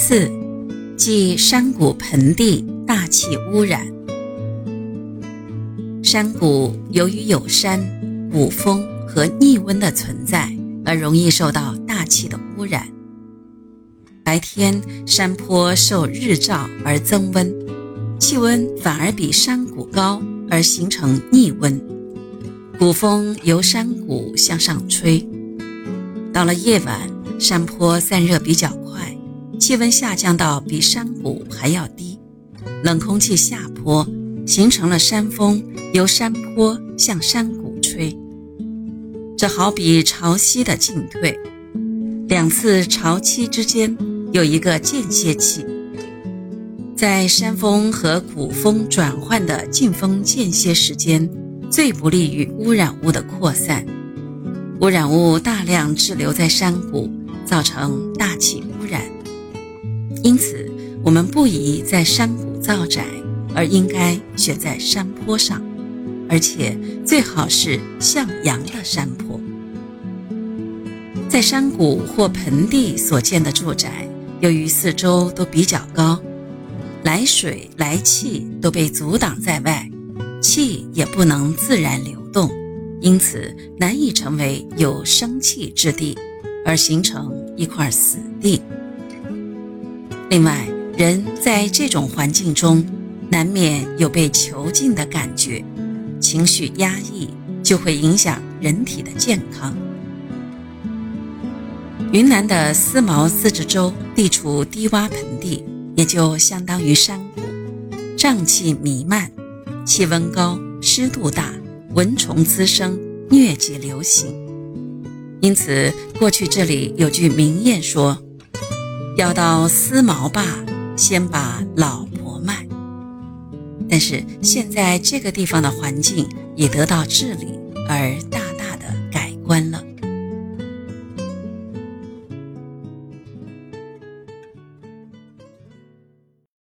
四，即山谷盆地大气污染。山谷由于有山、谷风和逆温的存在，而容易受到大气的污染。白天山坡受日照而增温，气温反而比山谷高，而形成逆温。谷风由山谷向上吹，到了夜晚，山坡散热比较快，气温下降到比山谷还要低，冷空气下坡，形成了山风，由山坡向山谷吹。这好比潮汐的进退，两次潮汐之间。有一个间歇期，在山峰和谷峰转换的进风间歇时间，最不利于污染物的扩散。污染物大量滞留在山谷，造成大气污染。因此，我们不宜在山谷造宅，而应该选在山坡上，而且最好是向阳的山坡。在山谷或盆地所建的住宅。由于四周都比较高，来水来气都被阻挡在外，气也不能自然流动，因此难以成为有生气之地，而形成一块死地。另外，人在这种环境中，难免有被囚禁的感觉，情绪压抑就会影响人体的健康。云南的思茅自治州地处低洼盆地，也就相当于山谷，瘴气弥漫，气温高，湿度大，蚊虫滋生，疟疾流行。因此，过去这里有句名谚说：“要到思茅坝，先把老婆卖。”但是现在这个地方的环境也得到治理，而大大的改观了。